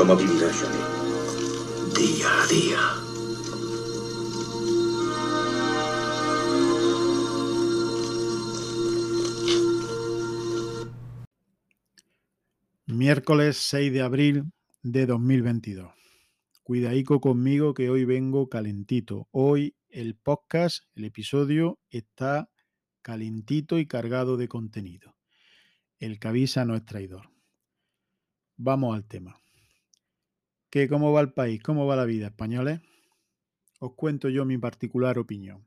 ¿Cómo vivirá Johnny? Día a día. Miércoles 6 de abril de 2022. Cuidaico conmigo que hoy vengo calentito. Hoy el podcast, el episodio está calentito y cargado de contenido. El que avisa no es traidor. Vamos al tema. ¿Qué, ¿Cómo va el país? ¿Cómo va la vida, españoles? Os cuento yo mi particular opinión.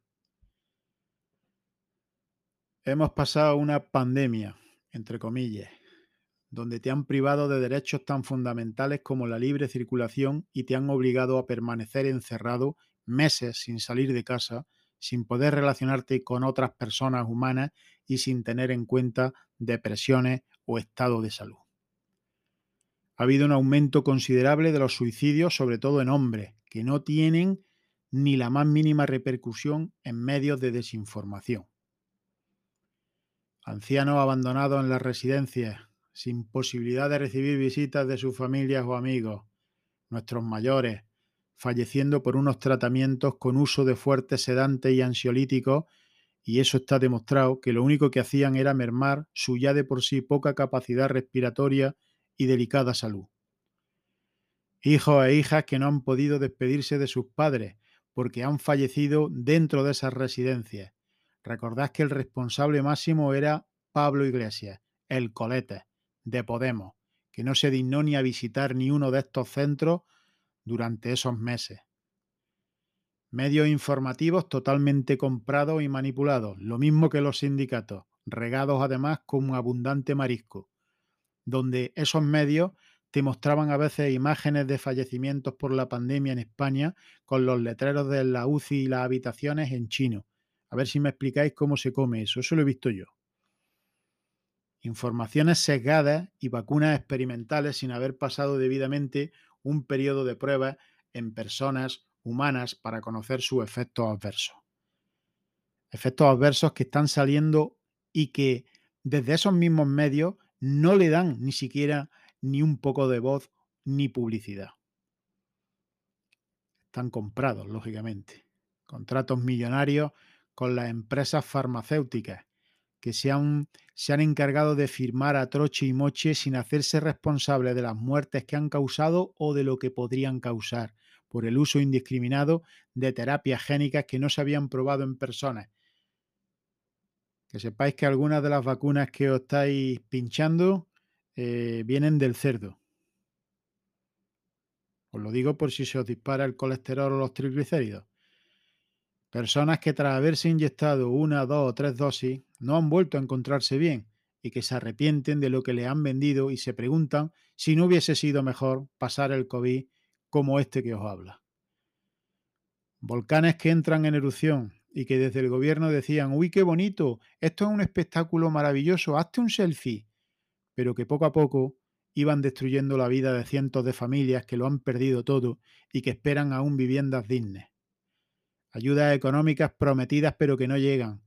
Hemos pasado una pandemia, entre comillas, donde te han privado de derechos tan fundamentales como la libre circulación y te han obligado a permanecer encerrado meses sin salir de casa, sin poder relacionarte con otras personas humanas y sin tener en cuenta depresiones o estado de salud. Ha habido un aumento considerable de los suicidios, sobre todo en hombres, que no tienen ni la más mínima repercusión en medios de desinformación. Ancianos abandonados en las residencias, sin posibilidad de recibir visitas de sus familias o amigos, nuestros mayores, falleciendo por unos tratamientos con uso de fuertes sedantes y ansiolíticos, y eso está demostrado que lo único que hacían era mermar su ya de por sí poca capacidad respiratoria y delicada salud. Hijos e hijas que no han podido despedirse de sus padres porque han fallecido dentro de esas residencias. Recordad que el responsable máximo era Pablo Iglesias, el colete, de Podemos, que no se dignó ni a visitar ni uno de estos centros durante esos meses. Medios informativos totalmente comprados y manipulados, lo mismo que los sindicatos, regados además con un abundante marisco, donde esos medios te mostraban a veces imágenes de fallecimientos por la pandemia en España con los letreros de la UCI y las habitaciones en chino. A ver si me explicáis cómo se come eso, eso lo he visto yo informaciones sesgadas y vacunas experimentales sin haber pasado debidamente un periodo de pruebas en personas humanas para conocer sus efectos adversos. Efectos adversos que están saliendo y que desde esos mismos medios no le dan ni siquiera ni un poco de voz ni publicidad. Están comprados, lógicamente. Contratos millonarios con las empresas farmacéuticas que se han, se han encargado de firmar a troche y moche sin hacerse responsable de las muertes que han causado o de lo que podrían causar por el uso indiscriminado de terapias génicas que no se habían probado en personas. Que sepáis que algunas de las vacunas que os estáis pinchando eh, vienen del cerdo. Os lo digo por si se os dispara el colesterol o los triglicéridos. Personas que tras haberse inyectado una, dos o tres dosis no han vuelto a encontrarse bien y que se arrepienten de lo que le han vendido y se preguntan si no hubiese sido mejor pasar el COVID como este que os habla. Volcanes que entran en erupción y que desde el gobierno decían, uy, qué bonito, esto es un espectáculo maravilloso, hazte un selfie, pero que poco a poco iban destruyendo la vida de cientos de familias que lo han perdido todo y que esperan aún viviendas dignas ayudas económicas prometidas pero que no llegan.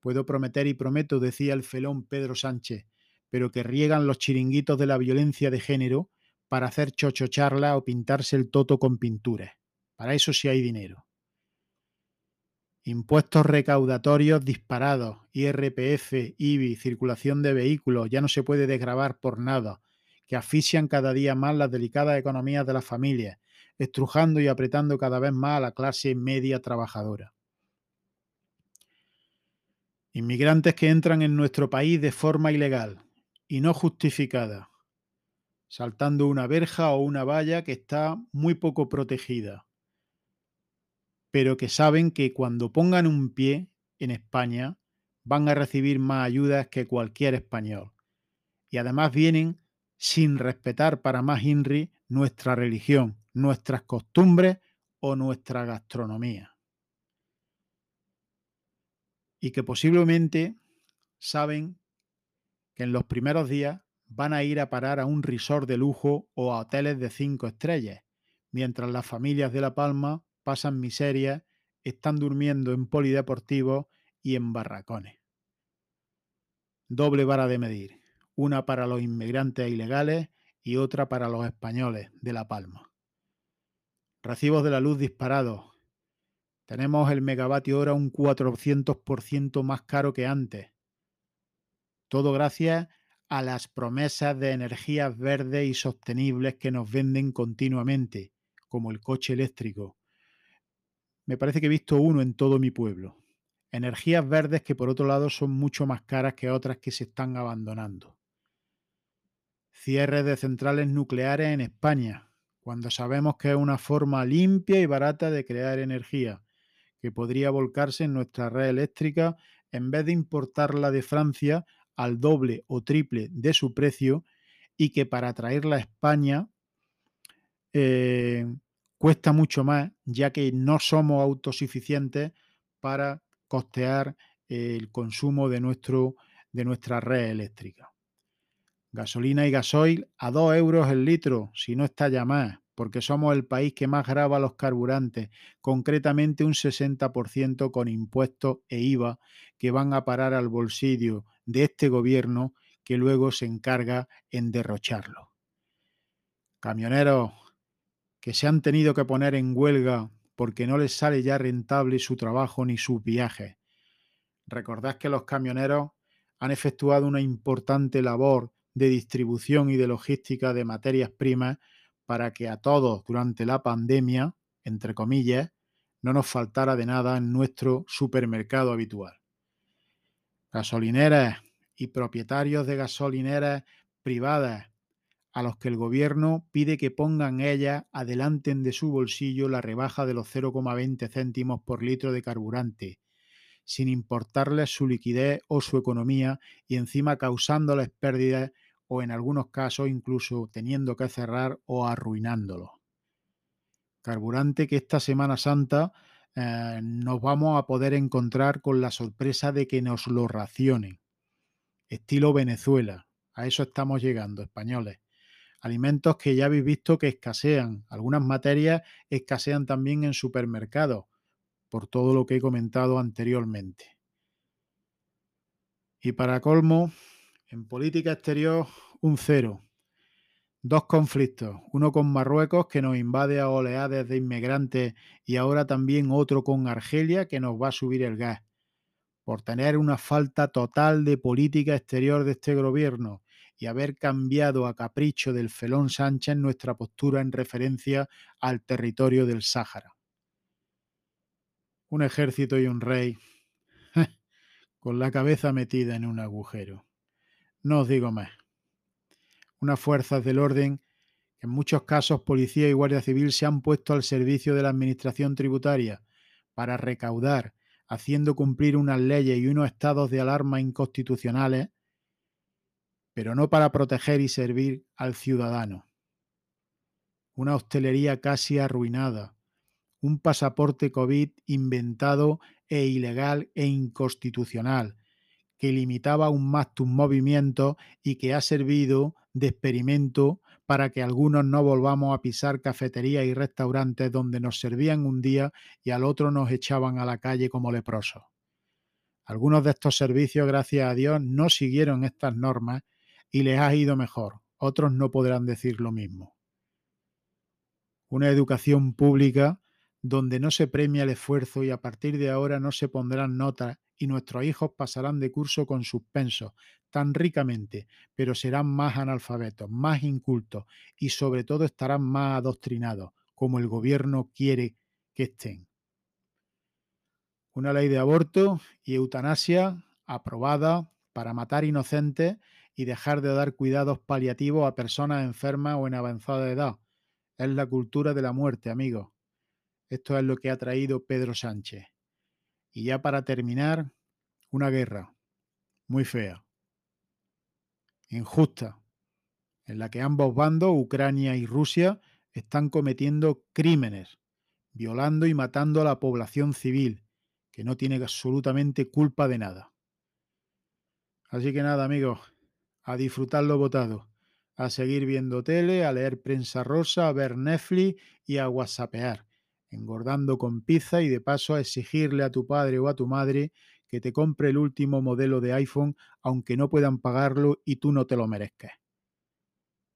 Puedo prometer y prometo, decía el felón Pedro Sánchez, pero que riegan los chiringuitos de la violencia de género para hacer chochocharla o pintarse el toto con pinturas. Para eso sí hay dinero. Impuestos recaudatorios disparados, IRPF, IBI, circulación de vehículos, ya no se puede desgravar por nada, que asfixian cada día más las delicadas economías de las familias, estrujando y apretando cada vez más a la clase media trabajadora. Inmigrantes que entran en nuestro país de forma ilegal y no justificada, saltando una verja o una valla que está muy poco protegida, pero que saben que cuando pongan un pie en España van a recibir más ayudas que cualquier español. Y además vienen sin respetar para más INRI nuestra religión, nuestras costumbres o nuestra gastronomía. Y que posiblemente saben que en los primeros días van a ir a parar a un resort de lujo o a hoteles de cinco estrellas, mientras las familias de La Palma pasan miseria, están durmiendo en polideportivos y en barracones. Doble vara de medir, una para los inmigrantes ilegales y otra para los españoles de La Palma. Recibos de la luz disparados. Tenemos el megavatio hora un 400% más caro que antes. Todo gracias a las promesas de energías verdes y sostenibles que nos venden continuamente, como el coche eléctrico. Me parece que he visto uno en todo mi pueblo. Energías verdes que por otro lado son mucho más caras que otras que se están abandonando. Cierres de centrales nucleares en España, cuando sabemos que es una forma limpia y barata de crear energía, que podría volcarse en nuestra red eléctrica en vez de importarla de Francia al doble o triple de su precio y que para traerla a España eh, cuesta mucho más, ya que no somos autosuficientes para costear el consumo de, nuestro, de nuestra red eléctrica. Gasolina y gasoil a 2 euros el litro, si no está ya más, porque somos el país que más graba los carburantes, concretamente un 60% con impuestos e IVA que van a parar al bolsillo de este gobierno que luego se encarga en derrocharlo. Camioneros que se han tenido que poner en huelga porque no les sale ya rentable su trabajo ni sus viajes. Recordad que los camioneros han efectuado una importante labor de distribución y de logística de materias primas para que a todos durante la pandemia, entre comillas, no nos faltara de nada en nuestro supermercado habitual. Gasolineras y propietarios de gasolineras privadas a los que el gobierno pide que pongan ellas adelanten de su bolsillo la rebaja de los 0,20 céntimos por litro de carburante, sin importarles su liquidez o su economía y encima causándoles pérdidas o en algunos casos incluso teniendo que cerrar o arruinándolo. Carburante que esta Semana Santa eh, nos vamos a poder encontrar con la sorpresa de que nos lo racionen. Estilo Venezuela. A eso estamos llegando, españoles alimentos que ya habéis visto que escasean. Algunas materias escasean también en supermercados, por todo lo que he comentado anteriormente. Y para colmo, en política exterior, un cero. Dos conflictos, uno con Marruecos que nos invade a oleadas de inmigrantes y ahora también otro con Argelia que nos va a subir el gas, por tener una falta total de política exterior de este gobierno y haber cambiado a capricho del felón Sánchez nuestra postura en referencia al territorio del Sáhara. Un ejército y un rey con la cabeza metida en un agujero. No os digo más. Unas fuerzas del orden que en muchos casos policía y guardia civil se han puesto al servicio de la administración tributaria para recaudar, haciendo cumplir unas leyes y unos estados de alarma inconstitucionales pero no para proteger y servir al ciudadano. Una hostelería casi arruinada, un pasaporte COVID inventado e ilegal e inconstitucional, que limitaba aún más tus movimientos y que ha servido de experimento para que algunos no volvamos a pisar cafeterías y restaurantes donde nos servían un día y al otro nos echaban a la calle como leprosos. Algunos de estos servicios, gracias a Dios, no siguieron estas normas y les ha ido mejor. Otros no podrán decir lo mismo. Una educación pública donde no se premia el esfuerzo y a partir de ahora no se pondrán notas y nuestros hijos pasarán de curso con suspenso tan ricamente, pero serán más analfabetos, más incultos y sobre todo estarán más adoctrinados, como el gobierno quiere que estén. Una ley de aborto y eutanasia aprobada para matar inocentes y dejar de dar cuidados paliativos a personas enfermas o en avanzada edad. Es la cultura de la muerte, amigos. Esto es lo que ha traído Pedro Sánchez. Y ya para terminar, una guerra muy fea, injusta, en la que ambos bandos, Ucrania y Rusia, están cometiendo crímenes, violando y matando a la población civil, que no tiene absolutamente culpa de nada. Así que nada, amigos, a disfrutar lo votado, a seguir viendo tele, a leer prensa rosa, a ver Netflix y a whatsappear, engordando con pizza y de paso a exigirle a tu padre o a tu madre que te compre el último modelo de iPhone aunque no puedan pagarlo y tú no te lo merezcas.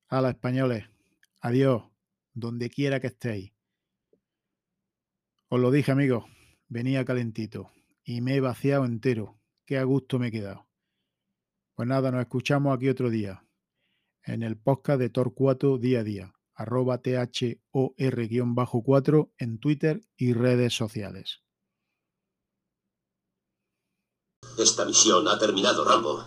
A las españoles, adiós, donde quiera que estéis. Os lo dije, amigos, venía calentito y me he vaciado entero. Qué a gusto me he quedado. Pues nada, nos escuchamos aquí otro día, en el podcast de Torcuato día a día, arroba THOR-4 en Twitter y redes sociales. Esta misión ha terminado, Rambo.